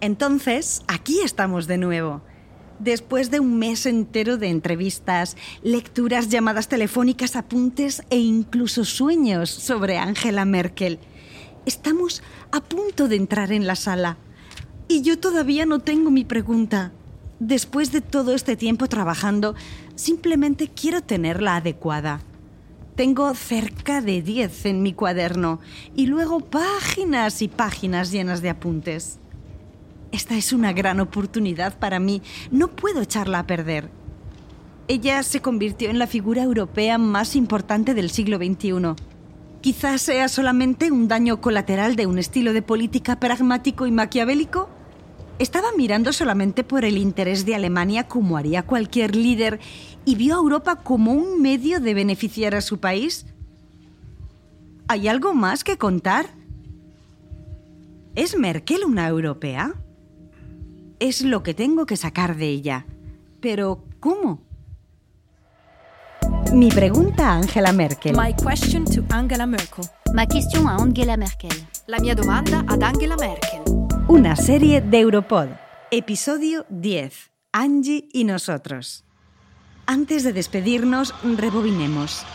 Entonces, aquí estamos de nuevo. Después de un mes entero de entrevistas, lecturas, llamadas telefónicas, apuntes e incluso sueños sobre Angela Merkel, estamos a punto de entrar en la sala. Y yo todavía no tengo mi pregunta. Después de todo este tiempo trabajando, simplemente quiero tenerla adecuada. Tengo cerca de 10 en mi cuaderno y luego páginas y páginas llenas de apuntes. Esta es una gran oportunidad para mí. No puedo echarla a perder. Ella se convirtió en la figura europea más importante del siglo XXI. Quizás sea solamente un daño colateral de un estilo de política pragmático y maquiavélico. Estaba mirando solamente por el interés de Alemania como haría cualquier líder y vio a Europa como un medio de beneficiar a su país. ¿Hay algo más que contar? ¿Es Merkel una europea? Es lo que tengo que sacar de ella. Pero, ¿cómo? Mi pregunta a Angela Merkel. My question to Angela Merkel. Ma question a Angela Merkel. La mia domanda ad Angela Merkel. Una serie de Europod. Episodio 10. Angie y nosotros. Antes de despedirnos, rebobinemos.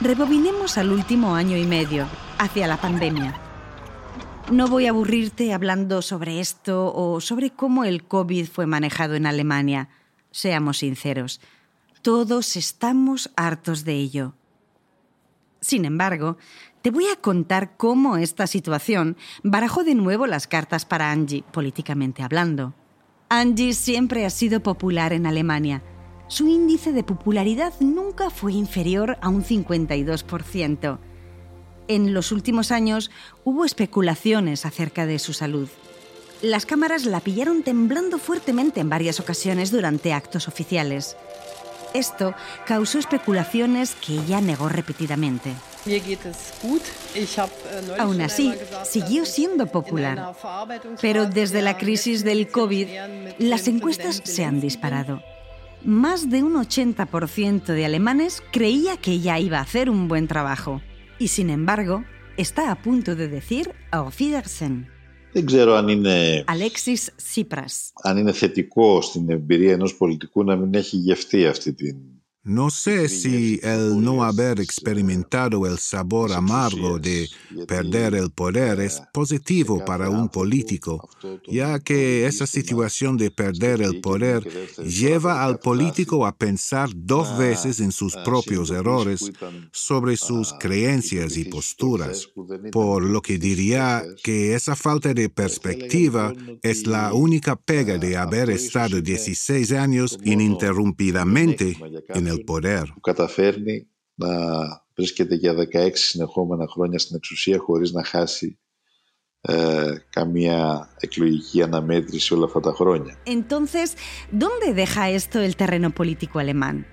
Rebobinemos al último año y medio, hacia la pandemia. No voy a aburrirte hablando sobre esto o sobre cómo el COVID fue manejado en Alemania. Seamos sinceros, todos estamos hartos de ello. Sin embargo, te voy a contar cómo esta situación barajó de nuevo las cartas para Angie, políticamente hablando. Angie siempre ha sido popular en Alemania. Su índice de popularidad nunca fue inferior a un 52%. En los últimos años hubo especulaciones acerca de su salud. Las cámaras la pillaron temblando fuertemente en varias ocasiones durante actos oficiales. Esto causó especulaciones que ella negó repetidamente. Aún así, siguió siendo popular. Pero desde la crisis del COVID, las encuestas se han disparado. Más de un 80% de alemanes creía que ella iba a hacer un buen trabajo. Y sin embargo, está a punto de decir Auf Wiedersehen. Δεν ξέρω αν είναι, Alexis Tsipras. αν είναι θετικό στην εμπειρία ενός πολιτικού να μην έχει γευτεί αυτή την no sé si el no haber experimentado el sabor amargo de perder el poder es positivo para un político, ya que esa situación de perder el poder lleva al político a pensar dos veces en sus propios errores sobre sus creencias y posturas, por lo que diría que esa falta de perspectiva es la única pega de haber estado 16 años ininterrumpidamente en el poder. που καταφέρνει να βρίσκεται για 16 συνεχόμενα χρόνια στην εξουσία χωρίς να χάσει ε, καμία εκλογική αναμέτρηση όλα αυτά τα χρόνια. Entonces, ¿dónde deja esto el terreno político alemán?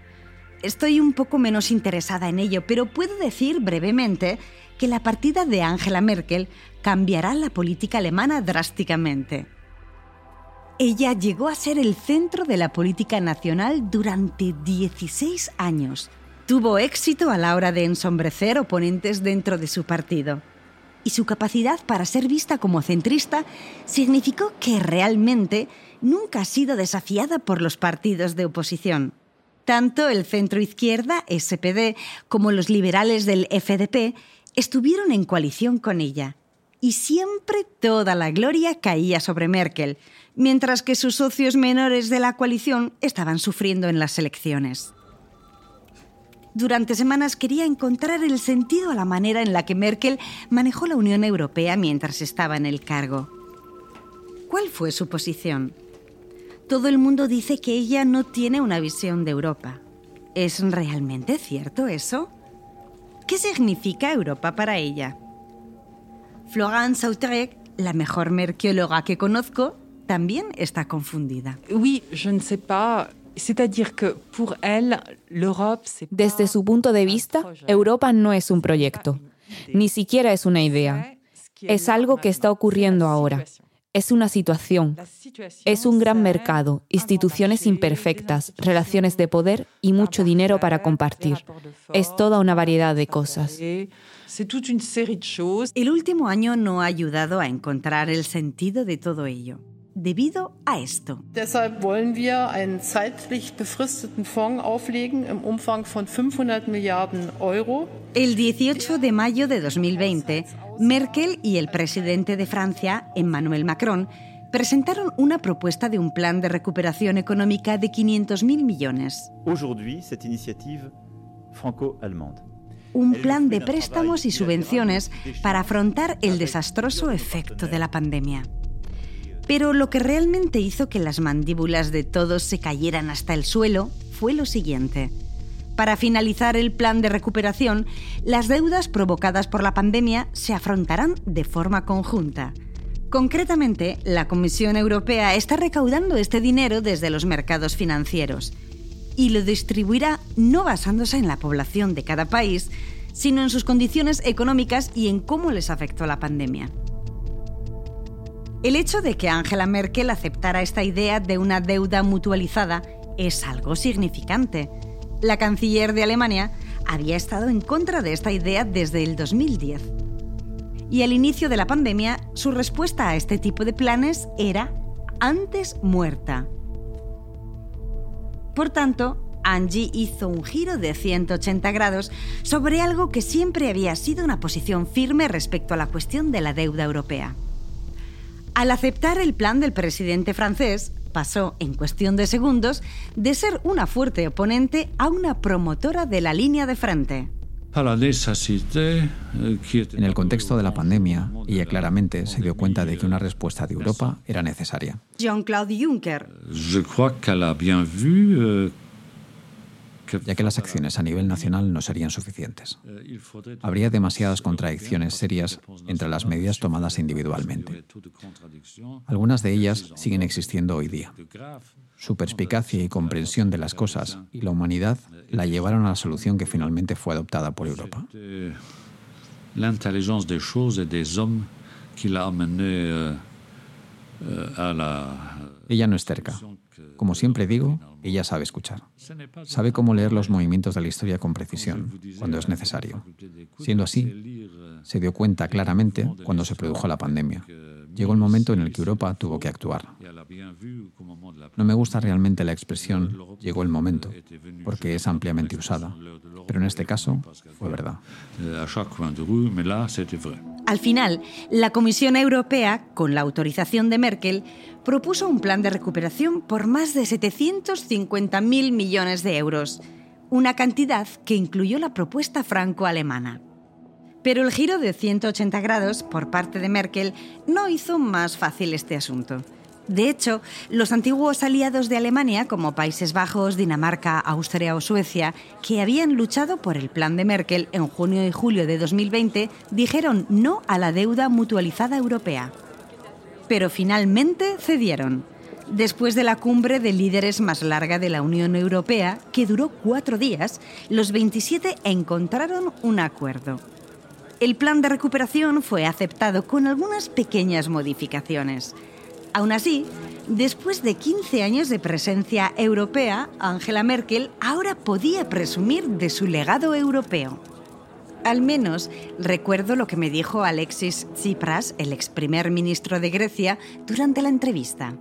Estoy un poco menos interesada en ello, pero puedo decir brevemente que la partida de Angela Merkel cambiará la política alemana drásticamente. ella llegó a ser el centro de la política nacional durante 16 años. Tuvo éxito a la hora de ensombrecer oponentes dentro de su partido. Y su capacidad para ser vista como centrista significó que realmente nunca ha sido desafiada por los partidos de oposición. Tanto el centro izquierda, SPD, como los liberales del FDP estuvieron en coalición con ella. Y siempre toda la gloria caía sobre Merkel, mientras que sus socios menores de la coalición estaban sufriendo en las elecciones. Durante semanas quería encontrar el sentido a la manera en la que Merkel manejó la Unión Europea mientras estaba en el cargo. ¿Cuál fue su posición? Todo el mundo dice que ella no tiene una visión de Europa. ¿Es realmente cierto eso? ¿Qué significa Europa para ella? Florence Sautrec, la mejor merkeóloga que conozco, también está confundida. Oui, je ne sais pas. Desde su punto de vista, Europa no es un proyecto, ni siquiera es una idea. Es algo que está ocurriendo ahora. Es una situación. Es un gran mercado, instituciones imperfectas, relaciones de poder y mucho dinero para compartir. Es toda una variedad de cosas. El último año no ha ayudado a encontrar el sentido de todo ello, debido a esto. Deshalb wollen wir einen zeitlich befristeten Fonds auflegen im Umfang von 500 Milliarden Euro. El 18 de mayo de 2020, Merkel y el presidente de Francia, Emmanuel Macron, presentaron una propuesta de un plan de recuperación económica de 500.000 millones. Aujourd'hui, cette initiative franco-allemande. Un plan de préstamos y subvenciones para afrontar el desastroso efecto de la pandemia. Pero lo que realmente hizo que las mandíbulas de todos se cayeran hasta el suelo fue lo siguiente. Para finalizar el plan de recuperación, las deudas provocadas por la pandemia se afrontarán de forma conjunta. Concretamente, la Comisión Europea está recaudando este dinero desde los mercados financieros y lo distribuirá no basándose en la población de cada país, sino en sus condiciones económicas y en cómo les afectó la pandemia. El hecho de que Angela Merkel aceptara esta idea de una deuda mutualizada es algo significante. La canciller de Alemania había estado en contra de esta idea desde el 2010. Y al inicio de la pandemia, su respuesta a este tipo de planes era antes muerta. Por tanto, Angie hizo un giro de 180 grados sobre algo que siempre había sido una posición firme respecto a la cuestión de la deuda europea. Al aceptar el plan del presidente francés, pasó en cuestión de segundos de ser una fuerte oponente a una promotora de la línea de frente. En el contexto de la pandemia, ella claramente se dio cuenta de que una respuesta de Europa era necesaria. Jean-Claude Juncker, ya que las acciones a nivel nacional no serían suficientes. Habría demasiadas contradicciones serias entre las medidas tomadas individualmente. Algunas de ellas siguen existiendo hoy día. Su perspicacia y comprensión de las cosas y la humanidad la llevaron a la solución que finalmente fue adoptada por Europa. L'intelligence des choses et des hommes qui l'a amené la Ella no es terca. Como siempre digo, ella sabe escuchar. Sabe cómo leer los movimientos de la historia con precisión, cuando es necesario. Siendo así, se dio cuenta claramente cuando se produjo la pandemia. Llegó el momento en el que Europa tuvo que actuar. No me gusta realmente la expresión llegó el momento, porque es ampliamente usada, pero en este caso fue verdad. Al final, la Comisión Europea, con la autorización de Merkel, propuso un plan de recuperación por más de 750.000 millones de euros, una cantidad que incluyó la propuesta franco-alemana. Pero el giro de 180 grados por parte de Merkel no hizo más fácil este asunto. De hecho, los antiguos aliados de Alemania, como Países Bajos, Dinamarca, Austria o Suecia, que habían luchado por el plan de Merkel en junio y julio de 2020, dijeron no a la deuda mutualizada europea. Pero finalmente cedieron. Después de la cumbre de líderes más larga de la Unión Europea, que duró cuatro días, los 27 encontraron un acuerdo. El plan de recuperación fue aceptado con algunas pequeñas modificaciones. Aún así, después de 15 años de presencia europea, Angela Merkel ahora podía presumir de su legado europeo. Al menos recuerdo lo que me dijo Alexis Tsipras, el ex primer ministro de Grecia, durante la entrevista.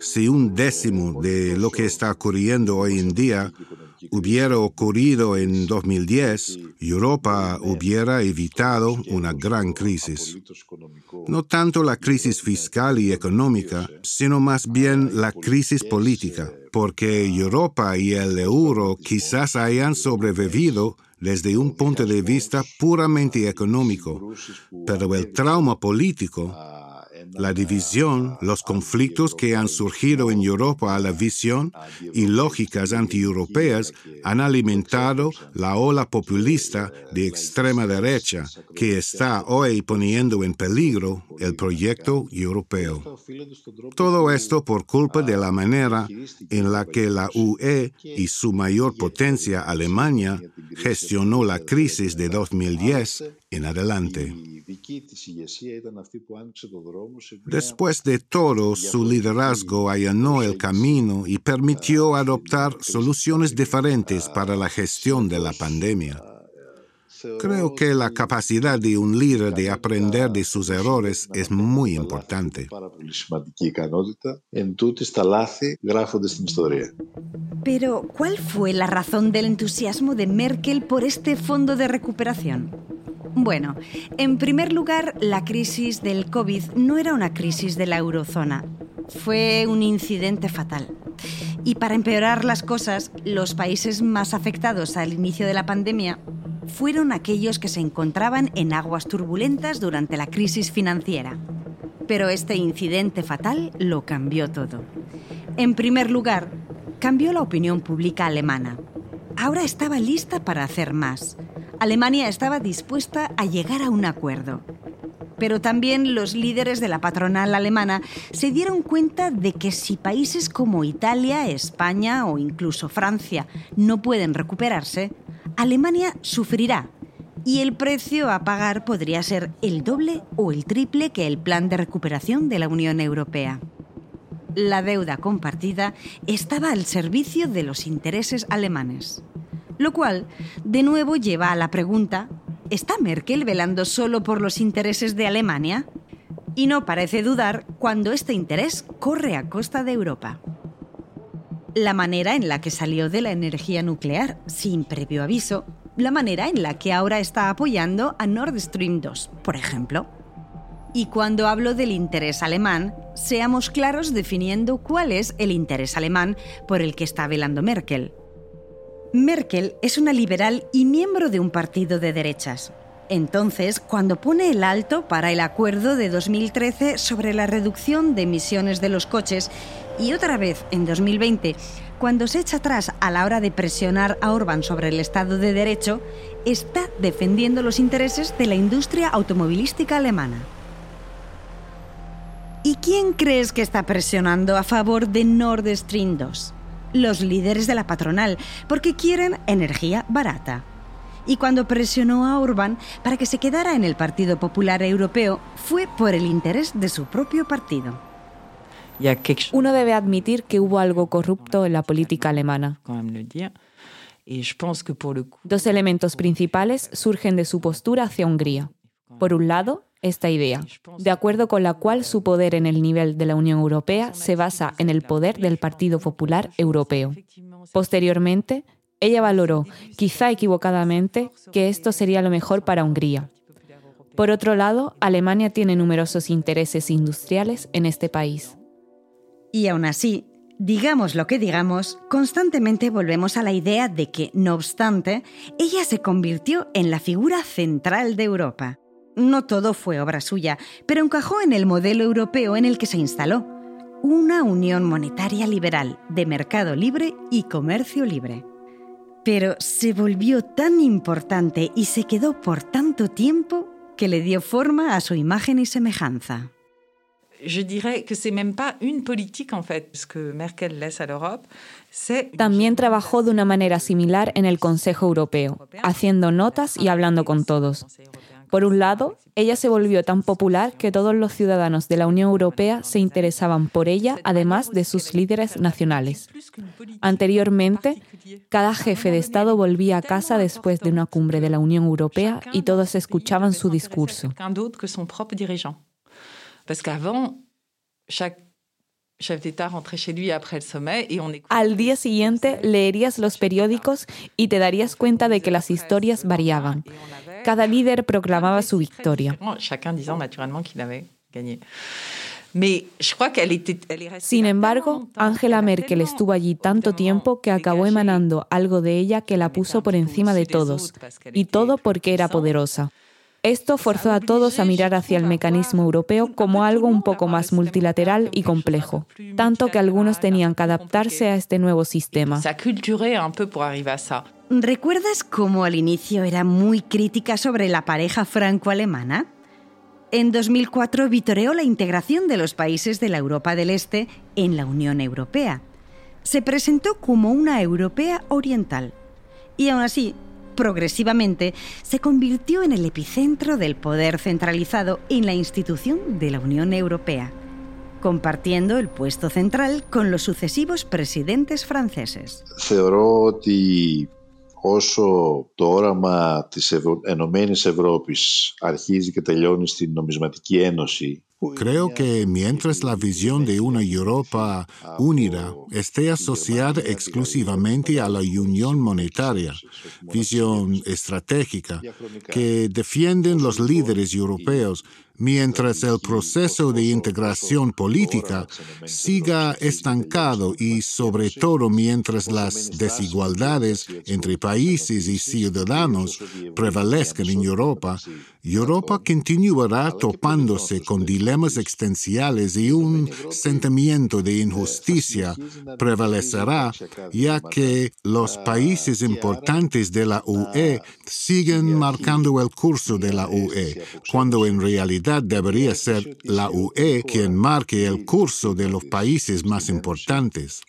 Si un décimo de lo que está ocurriendo hoy en día hubiera ocurrido en 2010, Europa hubiera evitado una gran crisis. No tanto la crisis fiscal y económica, sino más bien la crisis política, porque Europa y el euro quizás hayan sobrevivido desde un punto de vista puramente económico, pero el trauma político la división, los conflictos que han surgido en Europa a la visión y lógicas antieuropeas han alimentado la ola populista de extrema derecha que está hoy poniendo en peligro el proyecto europeo. Todo esto por culpa de la manera en la que la UE y su mayor potencia, Alemania, gestionó la crisis de 2010 en adelante. Después de todo, su liderazgo allanó el camino y permitió adoptar soluciones diferentes para la gestión de la pandemia. Creo que la capacidad de un líder de aprender de sus errores es muy importante. Pero, ¿cuál fue la razón del entusiasmo de Merkel por este fondo de recuperación? Bueno, en primer lugar, la crisis del COVID no era una crisis de la eurozona, fue un incidente fatal. Y para empeorar las cosas, los países más afectados al inicio de la pandemia fueron aquellos que se encontraban en aguas turbulentas durante la crisis financiera. Pero este incidente fatal lo cambió todo. En primer lugar, cambió la opinión pública alemana. Ahora estaba lista para hacer más. Alemania estaba dispuesta a llegar a un acuerdo. Pero también los líderes de la patronal alemana se dieron cuenta de que si países como Italia, España o incluso Francia no pueden recuperarse, Alemania sufrirá y el precio a pagar podría ser el doble o el triple que el plan de recuperación de la Unión Europea. La deuda compartida estaba al servicio de los intereses alemanes. Lo cual, de nuevo, lleva a la pregunta, ¿está Merkel velando solo por los intereses de Alemania? Y no parece dudar cuando este interés corre a costa de Europa. La manera en la que salió de la energía nuclear, sin previo aviso, la manera en la que ahora está apoyando a Nord Stream 2, por ejemplo. Y cuando hablo del interés alemán, seamos claros definiendo cuál es el interés alemán por el que está velando Merkel. Merkel es una liberal y miembro de un partido de derechas. Entonces, cuando pone el alto para el acuerdo de 2013 sobre la reducción de emisiones de los coches y otra vez en 2020, cuando se echa atrás a la hora de presionar a Orban sobre el Estado de Derecho, está defendiendo los intereses de la industria automovilística alemana. ¿Y quién crees que está presionando a favor de Nord Stream 2? Los líderes de la patronal, porque quieren energía barata. Y cuando presionó a Orbán para que se quedara en el Partido Popular Europeo, fue por el interés de su propio partido. Uno debe admitir que hubo algo corrupto en la política alemana. Dos elementos principales surgen de su postura hacia Hungría. Por un lado, esta idea, de acuerdo con la cual su poder en el nivel de la Unión Europea se basa en el poder del Partido Popular Europeo. Posteriormente, ella valoró, quizá equivocadamente, que esto sería lo mejor para Hungría. Por otro lado, Alemania tiene numerosos intereses industriales en este país. Y aún así, digamos lo que digamos, constantemente volvemos a la idea de que, no obstante, ella se convirtió en la figura central de Europa. No todo fue obra suya, pero encajó en el modelo europeo en el que se instaló, una unión monetaria liberal de mercado libre y comercio libre. Pero se volvió tan importante y se quedó por tanto tiempo que le dio forma a su imagen y semejanza. También trabajó de una manera similar en el Consejo Europeo, haciendo notas y hablando con todos. Por un lado, ella se volvió tan popular que todos los ciudadanos de la Unión Europea se interesaban por ella, además de sus líderes nacionales. Anteriormente, cada jefe de Estado volvía a casa después de una cumbre de la Unión Europea y todos escuchaban su discurso. Al día siguiente leerías los periódicos y te darías cuenta de que las historias variaban. Cada líder proclamaba su victoria. Sin embargo, Angela Merkel estuvo allí tanto tiempo que acabó emanando algo de ella que la puso por encima de todos, y todo porque era poderosa. Esto forzó a todos a mirar hacia el mecanismo europeo como algo un poco más multilateral y complejo, tanto que algunos tenían que adaptarse a este nuevo sistema. ¿Recuerdas cómo al inicio era muy crítica sobre la pareja franco-alemana? En 2004 vitoreó la integración de los países de la Europa del Este en la Unión Europea. Se presentó como una europea oriental. Y aún así, progresivamente se convirtió en el epicentro del poder centralizado en la institución de la Unión Europea, compartiendo el puesto central con los sucesivos presidentes franceses. Θεωρώ ότι όσο το όραμα της Ευρω... Ενωμένης Ευρώπης αρχίζει και τελειώνει στην νομισματική ένωση Creo que mientras la visión de una Europa unida esté asociada exclusivamente a la unión monetaria, visión estratégica, que defienden los líderes europeos, mientras el proceso de integración política siga estancado y sobre todo mientras las desigualdades entre países y ciudadanos prevalezcan en Europa, Europa continuará topándose con dilemas existenciales y un sentimiento de injusticia prevalecerá, ya que los países importantes de la UE siguen marcando el curso de la UE, cuando en realidad debería ser la UE quien marque el curso de los países más importantes.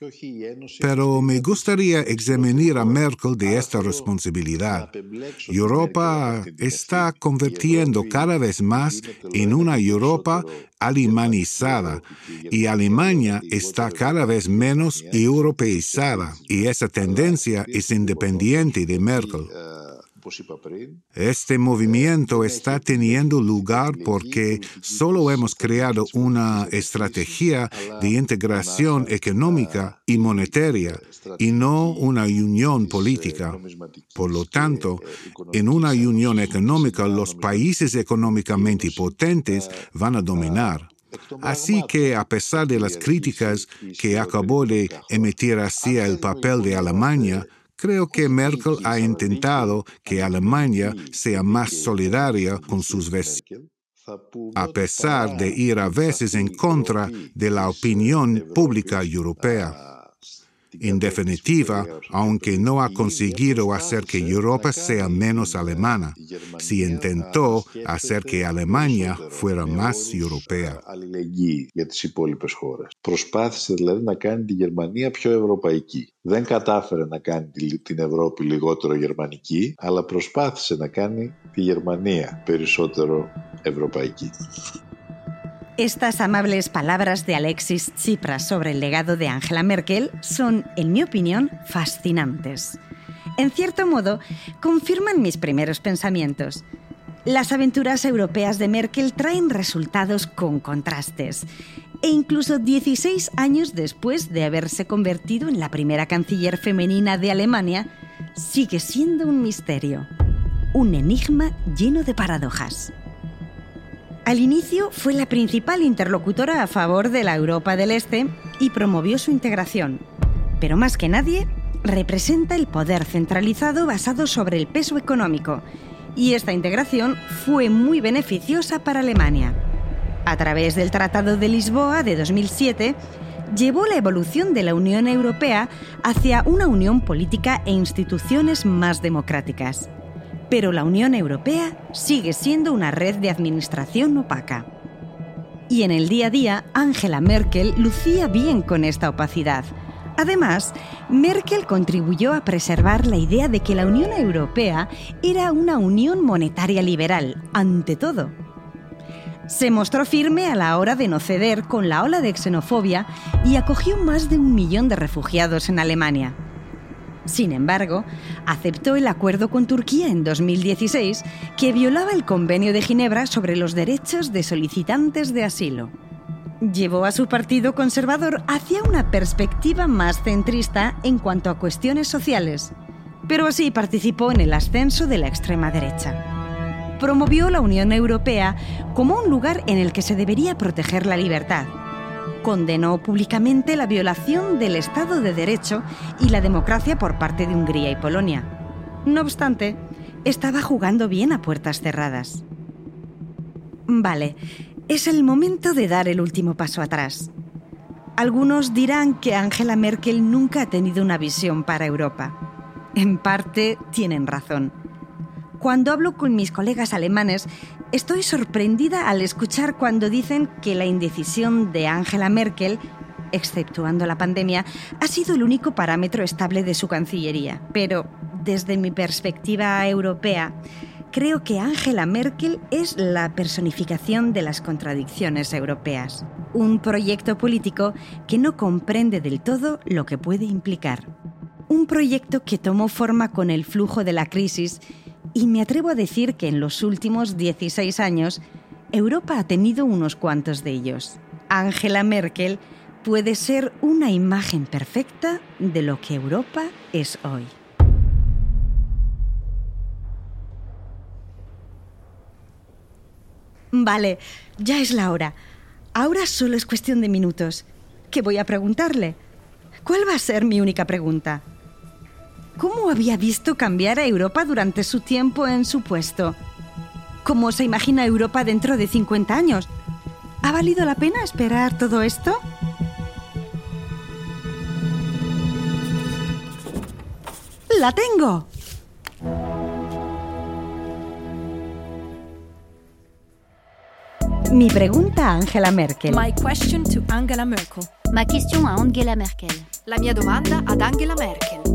Pero me gustaría examinar a Merkel de esta responsabilidad. Europa está convertida cada vez más en una Europa alemanizada y Alemania está cada vez menos europeizada y esa tendencia es independiente de Merkel. Este movimiento está teniendo lugar porque solo hemos creado una estrategia de integración económica y monetaria y no una unión política. Por lo tanto, en una unión económica los países económicamente potentes van a dominar. Así que a pesar de las críticas que acabó de emitir hacia el papel de Alemania, Creo que Merkel ha intentado que Alemania sea más solidaria con sus vecinos, a pesar de ir a veces en contra de la opinión pública europea. En definitiva, aunque no ha conseguido hacer que Europa sea menos alemana, sí intentó hacer que Alemania fuera más europea. Προσπάθησε δηλαδή να κάνει τη Γερμανία πιο ευρωπαϊκή. Δεν κατάφερε να κάνει την Ευρώπη λιγότερο γερμανική, αλλά προσπάθησε να κάνει τη Γερμανία περισσότερο ευρωπαϊκή. Estas amables palabras de Alexis Tsipras sobre el legado de Angela Merkel son, en mi opinión, fascinantes. En cierto modo, confirman mis primeros pensamientos. Las aventuras europeas de Merkel traen resultados con contrastes. E incluso 16 años después de haberse convertido en la primera canciller femenina de Alemania, sigue siendo un misterio. Un enigma lleno de paradojas. Al inicio fue la principal interlocutora a favor de la Europa del Este y promovió su integración. Pero más que nadie, representa el poder centralizado basado sobre el peso económico. Y esta integración fue muy beneficiosa para Alemania. A través del Tratado de Lisboa de 2007, llevó la evolución de la Unión Europea hacia una unión política e instituciones más democráticas pero la Unión Europea sigue siendo una red de administración opaca. Y en el día a día, Angela Merkel lucía bien con esta opacidad, Además, Merkel contribuyó a preservar la idea de que la Unión Europea era una unión monetaria liberal, ante todo. Se mostró firme a la hora de no ceder con la ola de xenofobia y acogió más de un millón de refugiados en Alemania. Sin embargo, aceptó el acuerdo con Turquía en 2016 que violaba el Convenio de Ginebra sobre los derechos de solicitantes de asilo. Llevó a su partido conservador hacia una perspectiva más centrista en cuanto a cuestiones sociales, pero así participó en el ascenso de la extrema derecha. Promovió la Unión Europea como un lugar en el que se debería proteger la libertad condenó públicamente la violación del Estado de Derecho y la democracia por parte de Hungría y Polonia. No obstante, estaba jugando bien a puertas cerradas. Vale, es el momento de dar el último paso atrás. Algunos dirán que Angela Merkel nunca ha tenido una visión para Europa. En parte tienen razón. Cuando hablo con mis colegas alemanes, estoy sorprendida al escuchar cuando dicen que la indecisión de Angela Merkel, exceptuando la pandemia, ha sido el único parámetro estable de su Cancillería. Pero desde mi perspectiva europea, creo que Angela Merkel es la personificación de las contradicciones europeas. Un proyecto político que no comprende del todo lo que puede implicar. Un proyecto que tomó forma con el flujo de la crisis y me atrevo a decir que en los últimos 16 años, Europa ha tenido unos cuantos de ellos. Angela Merkel puede ser una imagen perfecta de lo que Europa es hoy. Vale, ya es la hora. Ahora solo es cuestión de minutos. ¿Qué voy a preguntarle? ¿Cuál va a ser mi única pregunta? ¿Cómo había visto cambiar a Europa durante su tiempo en su puesto? ¿Cómo se imagina Europa dentro de 50 años? ¿Ha valido la pena esperar todo esto? ¡La tengo! Mi pregunta a Angela Merkel. My question to Angela Merkel. Ma question a Angela Merkel. La mia domanda ad Angela Merkel.